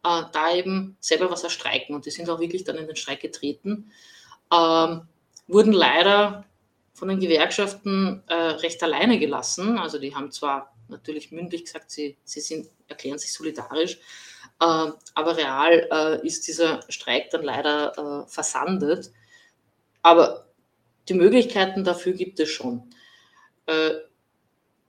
da eben selber was erstreiken. Und die sind auch wirklich dann in den Streik getreten. Ähm, wurden leider von den Gewerkschaften äh, recht alleine gelassen. Also die haben zwar natürlich mündlich gesagt, sie, sie sind, erklären sich solidarisch, äh, aber real äh, ist dieser Streik dann leider äh, versandet. Aber die Möglichkeiten dafür gibt es schon. Äh,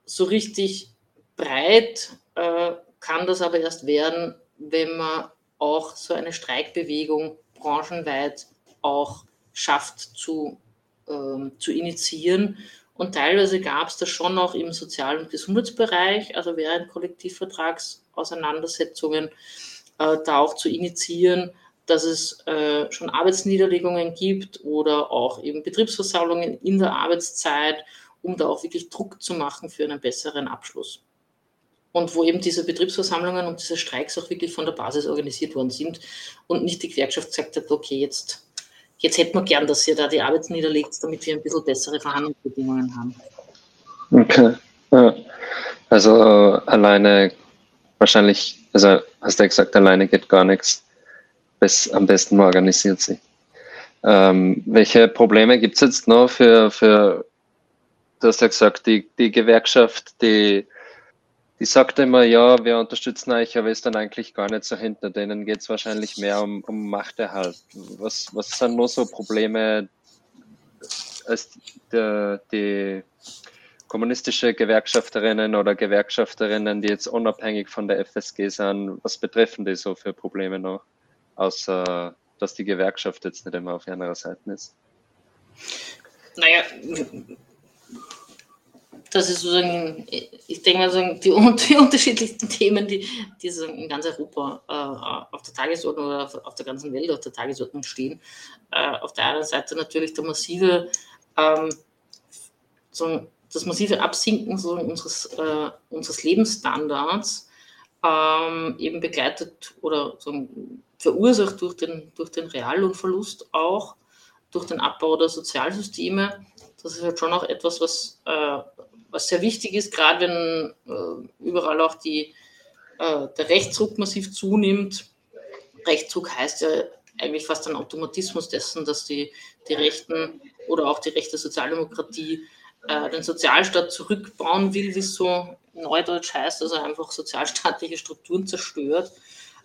so richtig breit äh, kann das aber erst werden, wenn man auch so eine Streikbewegung branchenweit auch schafft zu, zu initiieren. Und teilweise gab es das schon auch im Sozial- und Gesundheitsbereich, also während Kollektivvertragsauseinandersetzungen, äh, da auch zu initiieren, dass es äh, schon Arbeitsniederlegungen gibt oder auch eben Betriebsversammlungen in der Arbeitszeit, um da auch wirklich Druck zu machen für einen besseren Abschluss und wo eben diese Betriebsversammlungen und diese Streiks auch wirklich von der Basis organisiert worden sind und nicht die Gewerkschaft gesagt hat, okay, jetzt, jetzt hätten wir gern, dass ihr da die Arbeit niederlegt, damit wir ein bisschen bessere Verhandlungsbedingungen haben. Okay. Also äh, alleine wahrscheinlich, also hast du ja gesagt, alleine geht gar nichts. Bis, am besten organisiert sich. Ähm, welche Probleme gibt es jetzt noch für, für, du hast ja gesagt, die, die Gewerkschaft, die die sagt immer, ja, wir unterstützen euch, aber ist dann eigentlich gar nicht so hinter denen. Geht es wahrscheinlich mehr um, um Machterhalt. Was, was sind nur so Probleme, als die, die kommunistische Gewerkschafterinnen oder Gewerkschafterinnen, die jetzt unabhängig von der FSG sind, was betreffen die so für Probleme noch? Außer, dass die Gewerkschaft jetzt nicht immer auf ihrer Seite ist. Naja, das ist sozusagen, ich denke mal, die, unterschiedlichsten Themen, die, die in ganz Europa äh, auf der Tagesordnung oder auf, auf, der ganzen Welt auf der Tagesordnung stehen. Äh, auf der einen Seite natürlich der massive, ähm, so, das massive Absinken so unseres, äh, unseres Lebensstandards, ähm, eben begleitet oder so verursacht durch den, durch den Reallohnverlust auch, durch den Abbau der Sozialsysteme. Das ist halt schon auch etwas, was, äh, was sehr wichtig ist, gerade wenn äh, überall auch die, äh, der Rechtsdruck massiv zunimmt. Rechtsdruck heißt ja eigentlich fast ein Automatismus dessen, dass die, die Rechten oder auch die rechte Sozialdemokratie äh, den Sozialstaat zurückbauen will, wie es so neudeutsch heißt, also einfach sozialstaatliche Strukturen zerstört.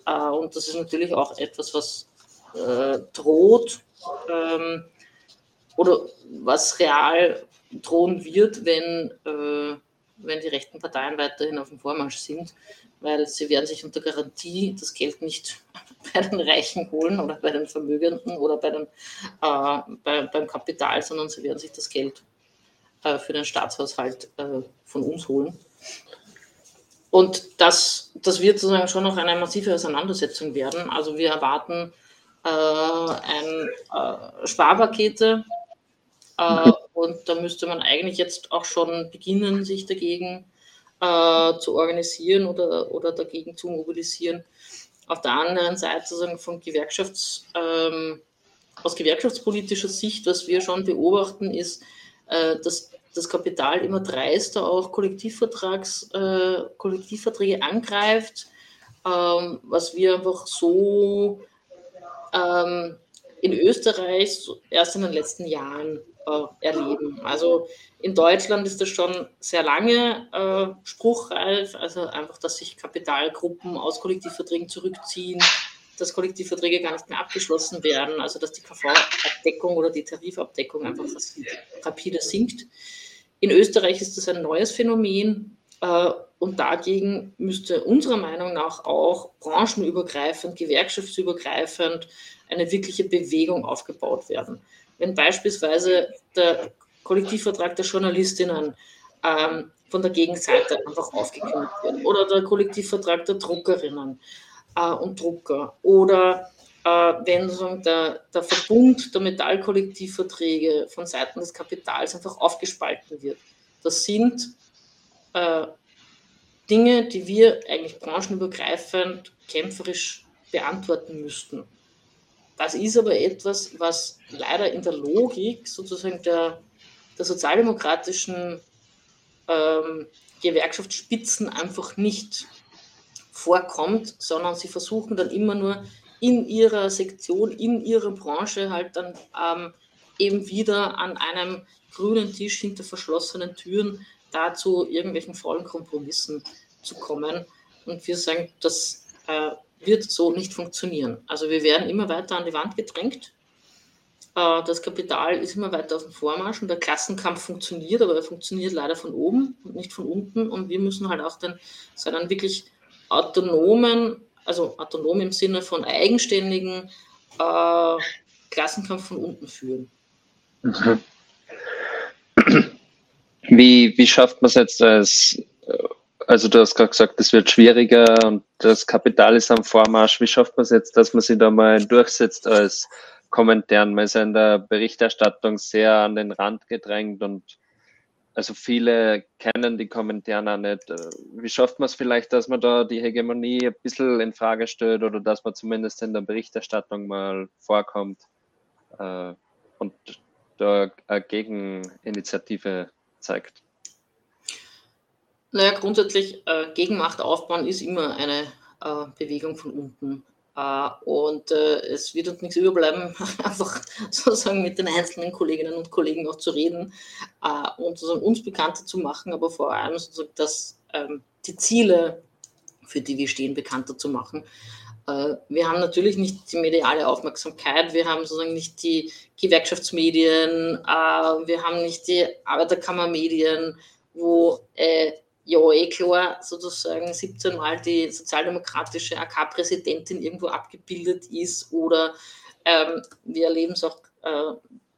Äh, und das ist natürlich auch etwas, was äh, droht ähm, oder was real drohen wird, wenn, äh, wenn die rechten Parteien weiterhin auf dem Vormarsch sind, weil sie werden sich unter Garantie das Geld nicht bei den Reichen holen oder bei den Vermögenden oder bei den, äh, bei, beim Kapital, sondern sie werden sich das Geld äh, für den Staatshaushalt äh, von uns holen. Und das, das wird sozusagen schon noch eine massive Auseinandersetzung werden. Also wir erwarten äh, ein äh, Sparpakete, äh, und da müsste man eigentlich jetzt auch schon beginnen, sich dagegen äh, zu organisieren oder, oder dagegen zu mobilisieren. Auf der anderen Seite sozusagen von Gewerkschafts, ähm, aus gewerkschaftspolitischer Sicht, was wir schon beobachten, ist, äh, dass das Kapital immer dreister auch Kollektivvertrags, äh, Kollektivverträge angreift, ähm, was wir einfach so ähm, in Österreich erst in den letzten Jahren äh, erleben. Also in Deutschland ist das schon sehr lange äh, spruchreif, also einfach, dass sich Kapitalgruppen aus Kollektivverträgen zurückziehen, dass Kollektivverträge gar nicht mehr abgeschlossen werden, also dass die KV-Abdeckung oder die Tarifabdeckung einfach rapide sinkt. In Österreich ist das ein neues Phänomen äh, Und dagegen müsste unserer Meinung nach auch branchenübergreifend, gewerkschaftsübergreifend eine wirkliche Bewegung aufgebaut werden. Wenn beispielsweise der Kollektivvertrag der Journalistinnen ähm, von der Gegenseite einfach aufgekündigt wird oder der Kollektivvertrag der Druckerinnen äh, und Drucker oder äh, wenn sozusagen der, der Verbund der Metallkollektivverträge von Seiten des Kapitals einfach aufgespalten wird. Das sind äh, Dinge, die wir eigentlich branchenübergreifend kämpferisch beantworten müssten. Das ist aber etwas, was leider in der Logik sozusagen der, der sozialdemokratischen ähm, Gewerkschaftsspitzen einfach nicht vorkommt, sondern sie versuchen dann immer nur in ihrer Sektion, in ihrer Branche halt dann ähm, eben wieder an einem grünen Tisch hinter verschlossenen Türen dazu irgendwelchen faulen Kompromissen zu kommen. Und wir sagen, das äh, wird so nicht funktionieren. Also wir werden immer weiter an die Wand gedrängt. Äh, das Kapital ist immer weiter auf dem Vormarsch und der Klassenkampf funktioniert, aber er funktioniert leider von oben und nicht von unten. Und wir müssen halt auch den, so einen wirklich autonomen, also autonom im Sinne von eigenständigen äh, Klassenkampf von unten führen. Mhm. Wie, wie schafft man es jetzt als, also du hast gerade gesagt, es wird schwieriger und das Kapital ist am Vormarsch. Wie schafft man es jetzt, dass man sich da mal durchsetzt als Kommentaren? Man ist ja in der Berichterstattung sehr an den Rand gedrängt und also viele kennen die Kommentare auch nicht. Wie schafft man es vielleicht, dass man da die Hegemonie ein bisschen in Frage stellt oder dass man zumindest in der Berichterstattung mal vorkommt äh, und da eine Gegeninitiative zeigt? Naja, grundsätzlich äh, Gegenmacht aufbauen ist immer eine äh, Bewegung von unten. Äh, und äh, es wird uns nichts überbleiben, einfach sozusagen mit den einzelnen Kolleginnen und Kollegen auch zu reden äh, und sozusagen uns bekannter zu machen, aber vor allem sozusagen dass, ähm, die Ziele, für die wir stehen, bekannter zu machen. Äh, wir haben natürlich nicht die mediale Aufmerksamkeit, wir haben sozusagen nicht die Gewerkschaftsmedien, wir haben nicht die Arbeiterkammermedien, wo ja eh klar sozusagen 17 Mal die sozialdemokratische AK-Präsidentin irgendwo abgebildet ist oder ähm, wir erleben es auch äh,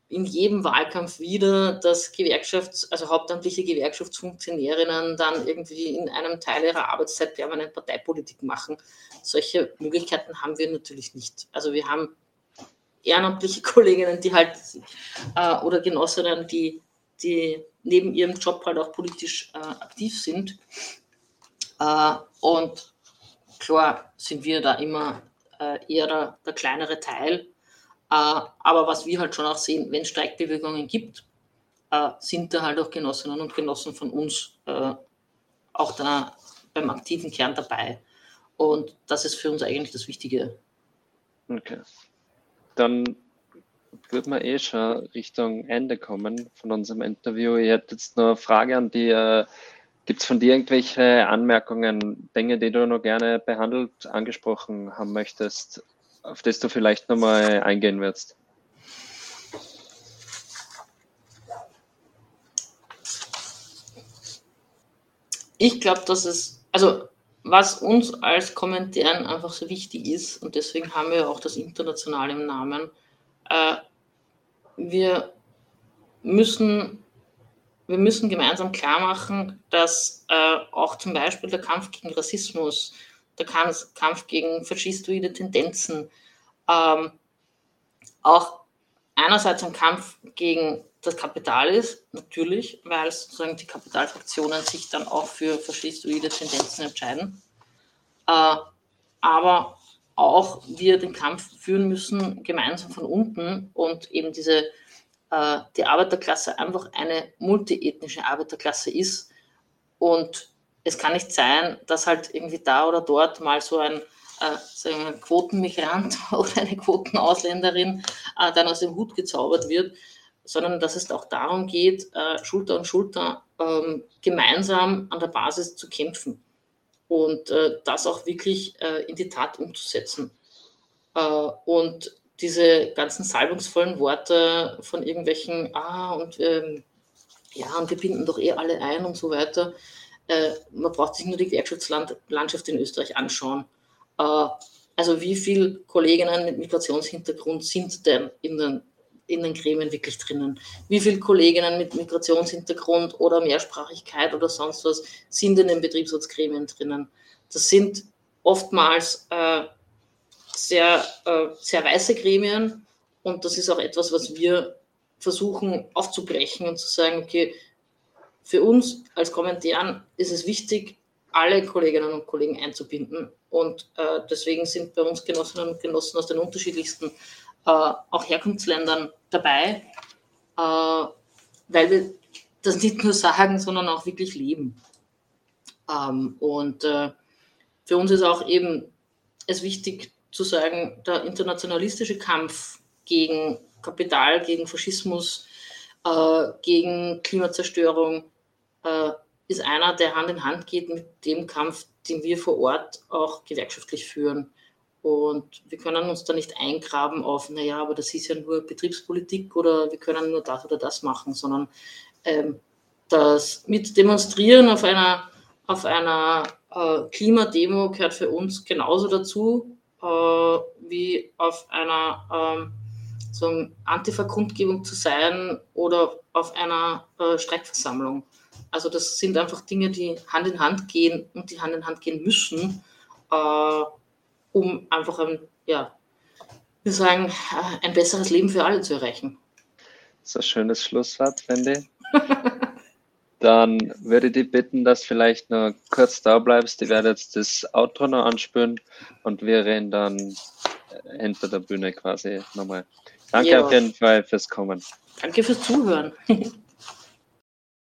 in jedem Wahlkampf wieder, dass Gewerkschafts-, also hauptamtliche Gewerkschaftsfunktionärinnen dann irgendwie in einem Teil ihrer Arbeitszeit permanent Parteipolitik machen. Solche Möglichkeiten haben wir natürlich nicht. Also wir haben ehrenamtliche Kolleginnen, die halt äh, oder Genossinnen, die, die neben ihrem Job halt auch politisch äh, aktiv sind. Äh, und klar sind wir da immer äh, eher der, der kleinere Teil äh, aber was wir halt schon auch sehen, wenn es Streikbewegungen gibt, äh, sind da halt auch Genossinnen und Genossen von uns äh, auch da beim aktiven Kern dabei. Und das ist für uns eigentlich das Wichtige. Okay. Dann würden wir eh schon Richtung Ende kommen von unserem Interview. Ich hätte jetzt noch eine Frage an dir. Gibt es von dir irgendwelche Anmerkungen, Dinge, die du noch gerne behandelt, angesprochen haben möchtest, auf das du vielleicht nochmal eingehen wirst? Ich glaube, dass es, also was uns als Kommentaren einfach so wichtig ist, und deswegen haben wir auch das Internationale im Namen, äh, wir müssen wir müssen gemeinsam klar machen, dass äh, auch zum Beispiel der Kampf gegen Rassismus der Kampf gegen faschistoide Tendenzen, ähm, auch einerseits ein Kampf gegen das Kapital ist, natürlich, weil sozusagen die Kapitalfraktionen sich dann auch für faschistoide Tendenzen entscheiden, äh, aber auch wir den Kampf führen müssen, gemeinsam von unten und eben diese, äh, die Arbeiterklasse einfach eine multiethnische Arbeiterklasse ist. Und es kann nicht sein, dass halt irgendwie da oder dort mal so ein äh, sagen wir, Quotenmigrant oder eine Quotenausländerin äh, dann aus dem Hut gezaubert wird, sondern dass es auch darum geht, äh, Schulter an Schulter ähm, gemeinsam an der Basis zu kämpfen und äh, das auch wirklich äh, in die Tat umzusetzen. Äh, und diese ganzen salbungsvollen Worte von irgendwelchen, ah, und ähm, ja, und wir binden doch eh alle ein und so weiter, äh, man braucht sich nur die Gewerkschaftslandschaft in Österreich anschauen. Äh, also wie viele Kolleginnen mit Migrationshintergrund sind denn in den, in den Gremien wirklich drinnen? Wie viele Kolleginnen mit Migrationshintergrund oder Mehrsprachigkeit oder sonst was sind in den Betriebsratsgremien drinnen? Das sind oftmals äh, sehr, äh, sehr weiße Gremien und das ist auch etwas, was wir versuchen aufzubrechen und zu sagen, okay, für uns als Kommentaren ist es wichtig, alle Kolleginnen und Kollegen einzubinden. Und äh, deswegen sind bei uns Genossinnen und Genossen aus den unterschiedlichsten, äh, auch Herkunftsländern dabei, äh, weil wir das nicht nur sagen, sondern auch wirklich leben. Ähm, und äh, für uns ist auch eben es wichtig zu sagen, der internationalistische Kampf gegen Kapital, gegen Faschismus, äh, gegen Klimazerstörung äh, ist einer, der Hand in Hand geht mit dem Kampf, den wir vor Ort auch gewerkschaftlich führen. Und wir können uns da nicht eingraben auf, naja, aber das ist ja nur Betriebspolitik oder wir können nur das oder das machen, sondern ähm, das mit Demonstrieren auf einer, auf einer äh, Klimademo gehört für uns genauso dazu äh, wie auf einer ähm, so Antifa-Kundgebung zu sein oder auf einer äh, Streikversammlung. Also das sind einfach Dinge, die Hand in Hand gehen und die Hand in Hand gehen müssen, äh, um einfach ein, ja, wir sagen, ein besseres Leben für alle zu erreichen. Das ist ein schönes Schlusswort, Wendy. Dann würde ich dich bitten, dass vielleicht noch kurz da bleibst. Ich werde jetzt das Outro noch anspüren und wir reden dann äh, hinter der Bühne quasi nochmal. Danke ja. auf jeden Fall fürs Kommen. Danke fürs Zuhören.